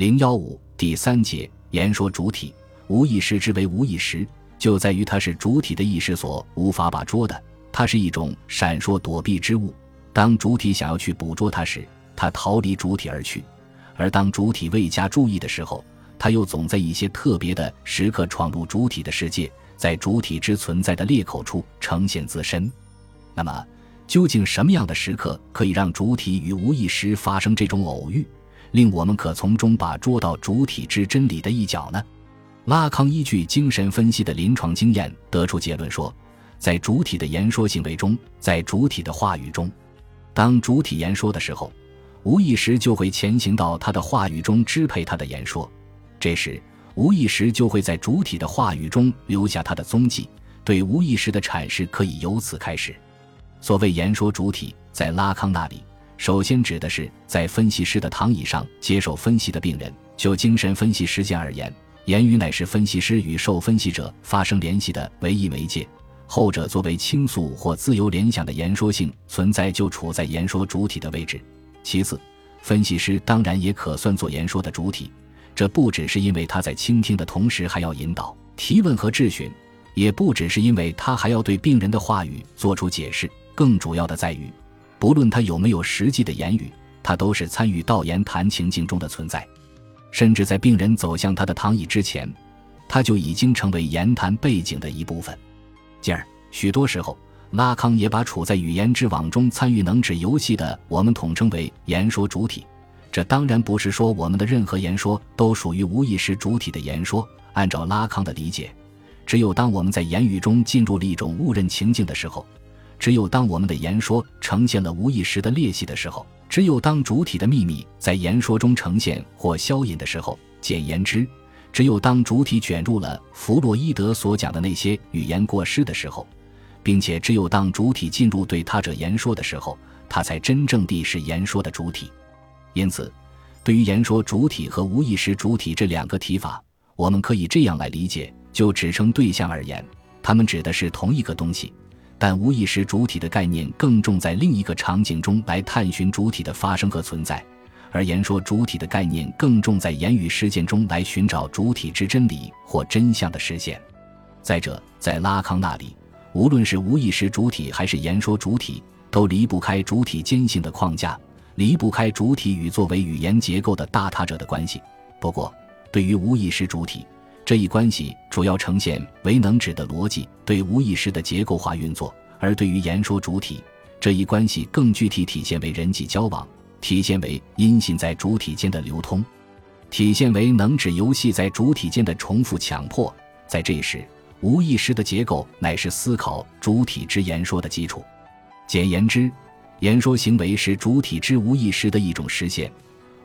零幺五第三节言说主体，无意识之为无意识，就在于它是主体的意识所无法把捉的，它是一种闪烁躲避之物。当主体想要去捕捉它时，它逃离主体而去；而当主体未加注意的时候，它又总在一些特别的时刻闯入主体的世界，在主体之存在的裂口处呈现自身。那么，究竟什么样的时刻可以让主体与无意识发生这种偶遇，令我们可从中把捉到主体之真理的一角呢？拉康依据精神分析的临床经验得出结论说，在主体的言说行为中，在主体的话语中，当主体言说的时候，无意识就会前行到他的话语中支配他的言说。这时，无意识就会在主体的话语中留下他的踪迹，对无意识的阐释可以由此开始。所谓言说主体，在拉康那里，首先指的是在分析师的躺椅上接受分析的病人。就精神分析实践而言，言语乃是分析师与受分析者发生联系的唯一媒介，后者作为倾诉或自由联想的言说性存在，就处在言说主体的位置。其次，分析师当然也可算作言说的主体。这不只是因为他在倾听的同时还要引导、提问和质询，也不只是因为他还要对病人的话语做出解释。更主要的在于，不论他有没有实际的言语，他都是参与到言谈情境中的存在。甚至在病人走向他的躺椅之前，他就已经成为言谈背景的一部分。进而，许多时候，拉康也把处在语言之网中参与能指游戏的我们统称为言说主体。这当然不是说我们的任何言说都属于无意识主体的言说。按照拉康的理解，只有当我们在言语中进入了一种误认情境的时候，只有当我们的言说呈现了无意识的裂隙的时候，只有当主体的秘密在言说中呈现或消隐的时候，简言之，只有当主体卷入了弗洛伊德所讲的那些语言过失的时候，并且只有当主体进入对他者言说的时候，他才真正地是言说的主体。因此，对于言说主体和无意识主体这两个提法，我们可以这样来理解：就指称对象而言，它们指的是同一个东西；但无意识主体的概念更重在另一个场景中来探寻主体的发生和存在，而言说主体的概念更重在言语实践中来寻找主体之真理或真相的实现。再者，在拉康那里，无论是无意识主体还是言说主体，都离不开主体坚信的框架。离不开主体与作为语言结构的大他者的关系。不过，对于无意识主体这一关系，主要呈现为能指的逻辑对无意识的结构化运作；而对于言说主体这一关系，更具体体现为人际交往，体现为音信在主体间的流通，体现为能指游戏在主体间的重复强迫。在这时，无意识的结构乃是思考主体之言说的基础。简言之。言说行为是主体之无意识的一种实现，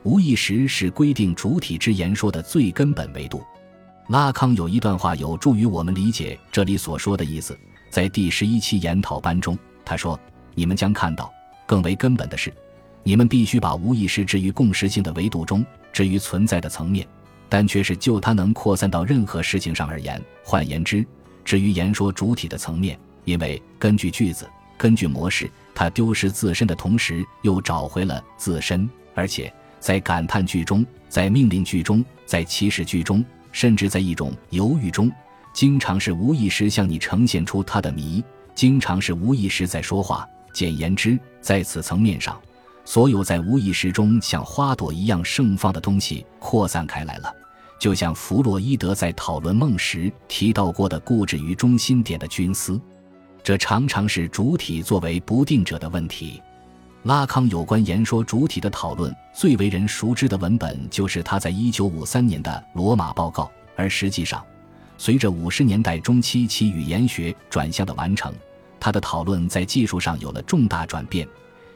无意识是规定主体之言说的最根本维度。拉康有一段话有助于我们理解这里所说的意思，在第十一期研讨班中，他说：“你们将看到，更为根本的是，你们必须把无意识置于共识性的维度中，置于存在的层面，但却是就它能扩散到任何事情上而言。换言之，置于言说主体的层面，因为根据句子。”根据模式，它丢失自身的同时，又找回了自身，而且在感叹句中，在命令句中，在祈使句中，甚至在一种犹豫中，经常是无意识向你呈现出他的谜，经常是无意识在说话。简言之，在此层面上，所有在无意识中像花朵一样盛放的东西扩散开来了，就像弗洛伊德在讨论梦时提到过的固执于中心点的菌丝。这常常是主体作为不定者的问题。拉康有关言说主体的讨论最为人熟知的文本，就是他在一九五三年的《罗马报告》。而实际上，随着五十年代中期其语言学转向的完成，他的讨论在技术上有了重大转变，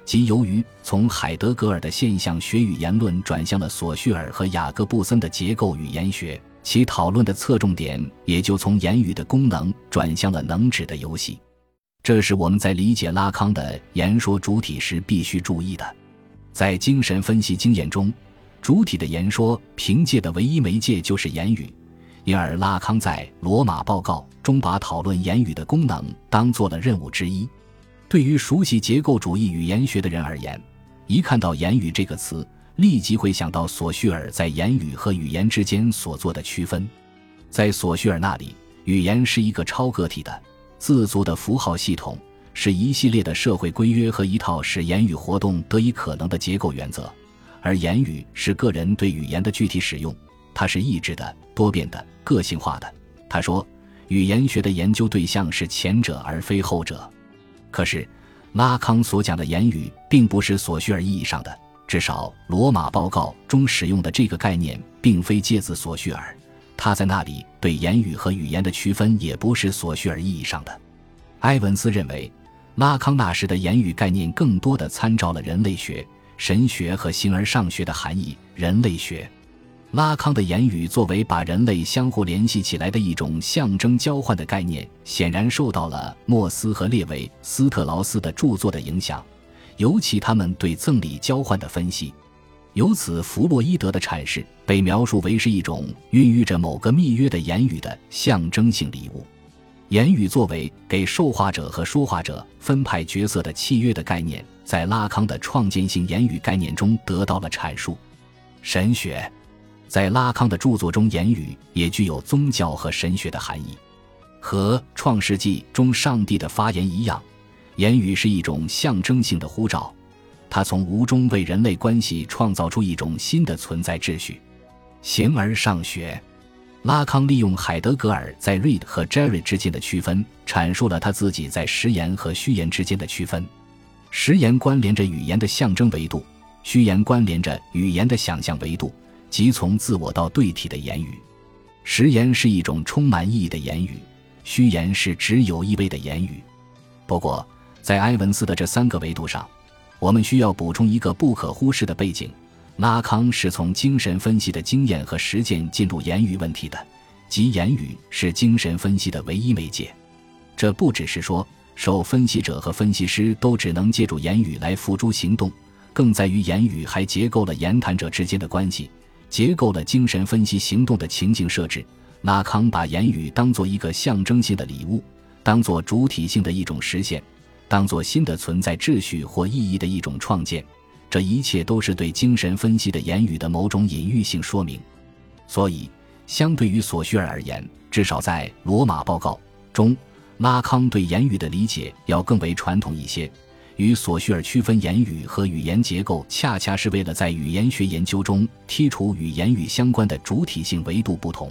即由于从海德格尔的现象学语言论转向了索绪尔和雅各布森的结构语言学，其讨论的侧重点也就从言语的功能转向了能指的游戏。这是我们在理解拉康的言说主体时必须注意的。在精神分析经验中，主体的言说凭借的唯一媒介就是言语，因而拉康在《罗马报告》中把讨论言语的功能当做了任务之一。对于熟悉结构主义语言学的人而言，一看到“言语”这个词，立即会想到索绪尔在言语和语言之间所做的区分。在索绪尔那里，语言是一个超个体的、自足的符号系统，是一系列的社会规约和一套使言语活动得以可能的结构原则；而言语是个人对语言的具体使用，它是意志的、多变的、个性化的。他说，语言学的研究对象是前者而非后者。可是，拉康所讲的言语并不是索绪尔意义上的。至少，罗马报告中使用的这个概念并非借自索绪尔，他在那里对言语和语言的区分也不是索绪尔意义上的。埃文斯认为，拉康那时的言语概念更多的参照了人类学、神学和形而上学的含义。人类学，拉康的言语作为把人类相互联系起来的一种象征交换的概念，显然受到了莫斯和列维斯特劳斯的著作的影响。尤其他们对赠礼交换的分析，由此弗洛伊德的阐释被描述为是一种孕育着某个密约的言语的象征性礼物。言语作为给受话者和说话者分派角色的契约的概念，在拉康的创建性言语概念中得到了阐述。神学，在拉康的著作中，言语也具有宗教和神学的含义，和《创世纪》中上帝的发言一样。言语是一种象征性的呼召，他从无中为人类关系创造出一种新的存在秩序。形而上学，拉康利用海德格尔在 Read 和 Jerry 之间的区分，阐述了他自己在实言和虚言之间的区分。实言关联着语言的象征维度，虚言关联着语言的想象维度，即从自我到对体的言语。实言是一种充满意义的言语，虚言是只有意味的言语。不过，在埃文斯的这三个维度上，我们需要补充一个不可忽视的背景：拉康是从精神分析的经验和实践进入言语问题的，即言语是精神分析的唯一媒介。这不只是说受分析者和分析师都只能借助言语来付诸行动，更在于言语还结构了言谈者之间的关系，结构了精神分析行动的情境设置。拉康把言语当做一个象征性的礼物，当做主体性的一种实现。当做新的存在秩序或意义的一种创建，这一切都是对精神分析的言语的某种隐喻性说明。所以，相对于索绪尔而言，至少在《罗马报告》中，拉康对言语的理解要更为传统一些。与索绪尔区分言语和语言结构，恰恰是为了在语言学研究中剔除与言语相关的主体性维度不同。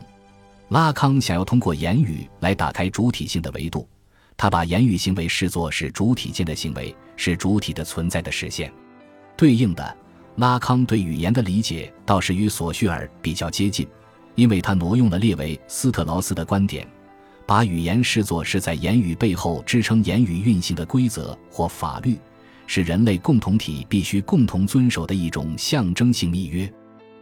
拉康想要通过言语来打开主体性的维度。他把言语行为视作是主体间的行为，是主体的存在的实现。对应的，拉康对语言的理解倒是与索绪尔比较接近，因为他挪用了列维斯特劳斯的观点，把语言视作是在言语背后支撑言语运行的规则或法律，是人类共同体必须共同遵守的一种象征性密约。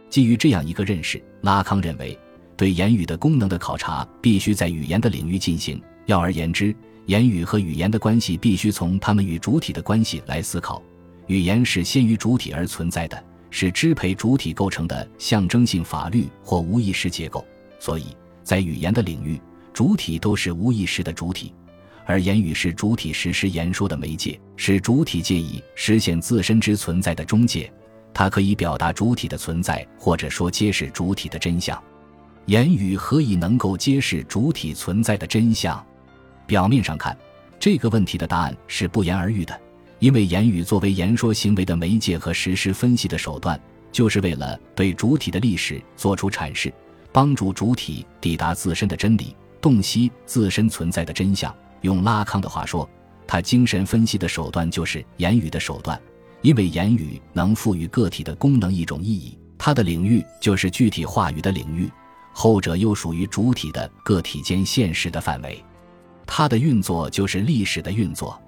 基于这样一个认识，拉康认为，对言语的功能的考察必须在语言的领域进行。要而言之，言语和语言的关系必须从它们与主体的关系来思考。语言是先于主体而存在的，是支配主体构成的象征性法律或无意识结构。所以在语言的领域，主体都是无意识的主体，而言语是主体实施言说的媒介，是主体借以实现自身之存在的中介。它可以表达主体的存在，或者说揭示主体的真相。言语何以能够揭示主体存在的真相？表面上看，这个问题的答案是不言而喻的，因为言语作为言说行为的媒介和实施分析的手段，就是为了对主体的历史做出阐释，帮助主体抵达自身的真理，洞悉自身存在的真相。用拉康的话说，他精神分析的手段就是言语的手段，因为言语能赋予个体的功能一种意义，它的领域就是具体话语的领域，后者又属于主体的个体间现实的范围。它的运作就是历史的运作，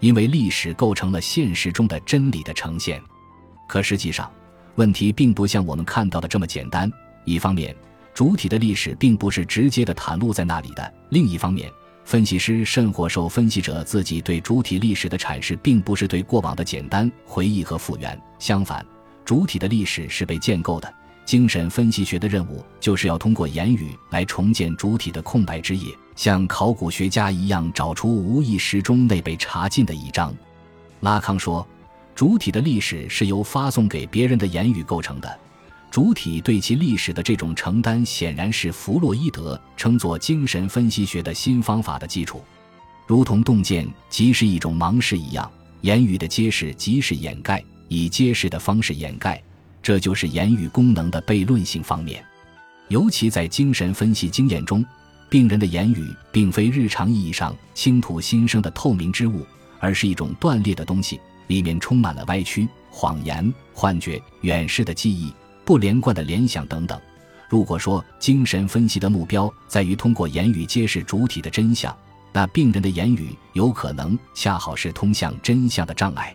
因为历史构成了现实中的真理的呈现。可实际上，问题并不像我们看到的这么简单。一方面，主体的历史并不是直接的袒露在那里的；另一方面，分析师甚或受分析者自己对主体历史的阐释，并不是对过往的简单回忆和复原。相反，主体的历史是被建构的。精神分析学的任务就是要通过言语来重建主体的空白之夜，像考古学家一样找出无意识中那被查禁的一章。拉康说，主体的历史是由发送给别人的言语构成的。主体对其历史的这种承担，显然是弗洛伊德称作精神分析学的新方法的基础。如同洞见即是一种盲视一样，言语的揭示即是掩盖，以揭示的方式掩盖，这就是言语功能的悖论性方面。尤其在精神分析经验中，病人的言语并非日常意义上倾吐心声的透明之物，而是一种断裂的东西，里面充满了歪曲、谎言、幻觉、远视的记忆。不连贯的联想等等。如果说精神分析的目标在于通过言语揭示主体的真相，那病人的言语有可能恰好是通向真相的障碍。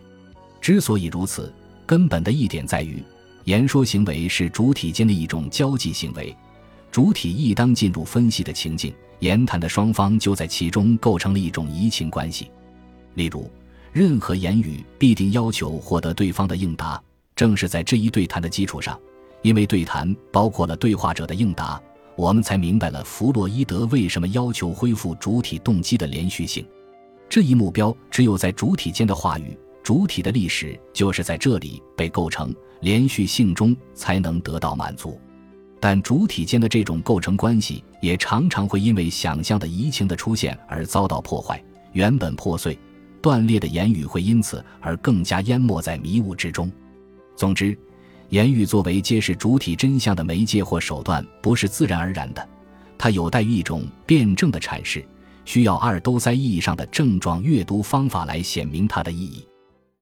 之所以如此，根本的一点在于，言说行为是主体间的一种交际行为。主体一当进入分析的情境，言谈的双方就在其中构成了一种移情关系。例如，任何言语必定要求获得对方的应答。正是在这一对谈的基础上。因为对谈包括了对话者的应答，我们才明白了弗洛伊德为什么要求恢复主体动机的连续性。这一目标只有在主体间的话语、主体的历史就是在这里被构成，连续性中才能得到满足。但主体间的这种构成关系也常常会因为想象的移情的出现而遭到破坏，原本破碎、断裂的言语会因此而更加淹没在迷雾之中。总之。言语作为揭示主体真相的媒介或手段，不是自然而然的，它有待于一种辩证的阐释，需要阿尔都塞意义上的症状阅读方法来显明它的意义。